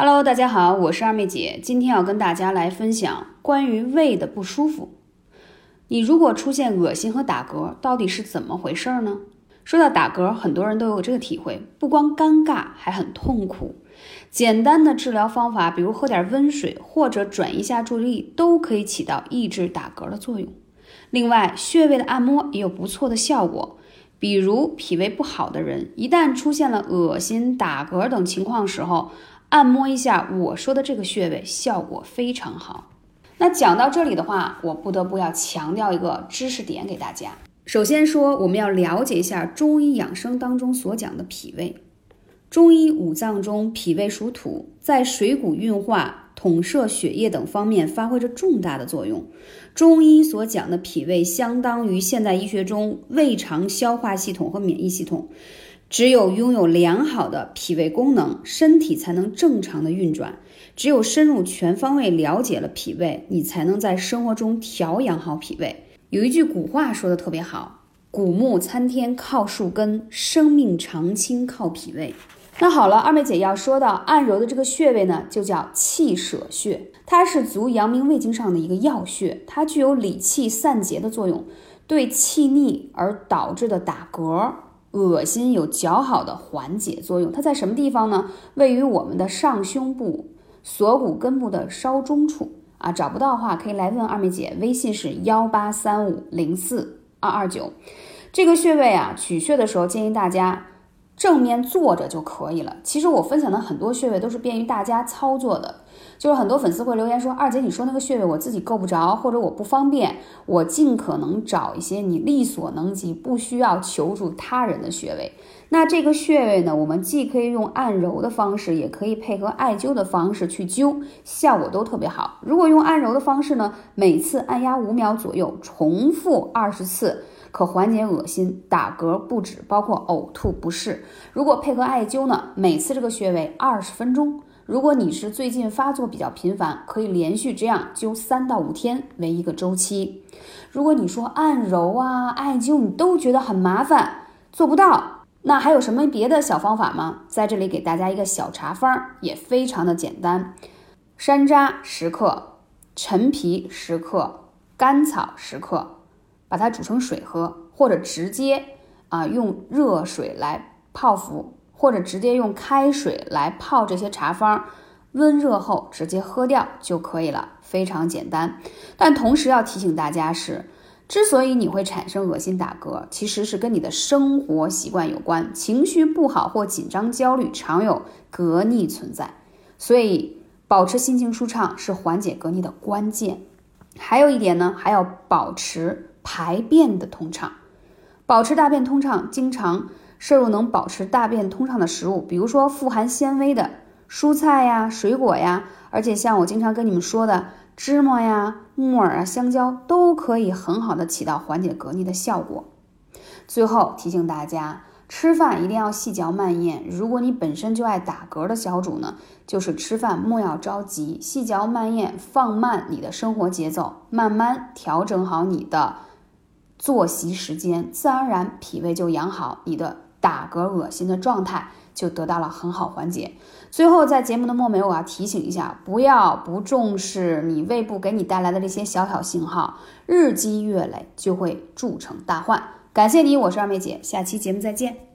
Hello，大家好，我是二妹姐，今天要跟大家来分享关于胃的不舒服。你如果出现恶心和打嗝，到底是怎么回事儿呢？说到打嗝，很多人都有这个体会，不光尴尬，还很痛苦。简单的治疗方法，比如喝点温水或者转移一下注意力，都可以起到抑制打嗝的作用。另外，穴位的按摩也有不错的效果。比如脾胃不好的人，一旦出现了恶心、打嗝等情况时候，按摩一下我说的这个穴位，效果非常好。那讲到这里的话，我不得不要强调一个知识点给大家。首先说，我们要了解一下中医养生当中所讲的脾胃。中医五脏中，脾胃属土，在水谷运化、统摄血液等方面发挥着重大的作用。中医所讲的脾胃，相当于现代医学中胃肠消化系统和免疫系统。只有拥有良好的脾胃功能，身体才能正常的运转。只有深入全方位了解了脾胃，你才能在生活中调养好脾胃。有一句古话说的特别好：“古木参天靠树根，生命长青靠脾胃。”那好了，二妹姐要说到按揉的这个穴位呢，就叫气舍穴，它是足阳明胃经上的一个要穴，它具有理气散结的作用，对气逆而导致的打嗝。恶心有较好的缓解作用，它在什么地方呢？位于我们的上胸部锁骨根部的稍中处啊。找不到的话，可以来问二妹姐，微信是幺八三五零四二二九。这个穴位啊，取穴的时候建议大家正面坐着就可以了。其实我分享的很多穴位都是便于大家操作的。就是很多粉丝会留言说，二姐你说那个穴位我自己够不着，或者我不方便，我尽可能找一些你力所能及、不需要求助他人的穴位。那这个穴位呢，我们既可以用按揉的方式，也可以配合艾灸的方式去灸，效果都特别好。如果用按揉的方式呢，每次按压五秒左右，重复二十次，可缓解恶心、打嗝不止，包括呕吐不适。如果配合艾灸呢，每次这个穴位二十分钟。如果你是最近发作比较频繁，可以连续这样灸三到五天为一个周期。如果你说按揉啊、艾灸你都觉得很麻烦，做不到，那还有什么别的小方法吗？在这里给大家一个小茶方，也非常的简单：山楂十克，陈皮十克，甘草十克，把它煮成水喝，或者直接啊用热水来泡服。或者直接用开水来泡这些茶方，温热后直接喝掉就可以了，非常简单。但同时要提醒大家是，之所以你会产生恶心打嗝，其实是跟你的生活习惯有关，情绪不好或紧张焦虑常有嗝逆存在，所以保持心情舒畅是缓解嗝逆的关键。还有一点呢，还要保持排便的通畅，保持大便通畅，经常。摄入能保持大便通畅的食物，比如说富含纤维的蔬菜呀、水果呀，而且像我经常跟你们说的芝麻呀、木耳啊、香蕉，都可以很好的起到缓解嗝逆的效果。最后提醒大家，吃饭一定要细嚼慢咽。如果你本身就爱打嗝的小主呢，就是吃饭莫要着急，细嚼慢咽，放慢你的生活节奏，慢慢调整好你的作息时间，自然而然脾胃就养好，你的。打嗝恶心的状态就得到了很好缓解。最后，在节目的末尾，我要提醒一下，不要不重视你胃部给你带来的这些小小信号，日积月累就会铸成大患。感谢你，我是二妹姐，下期节目再见。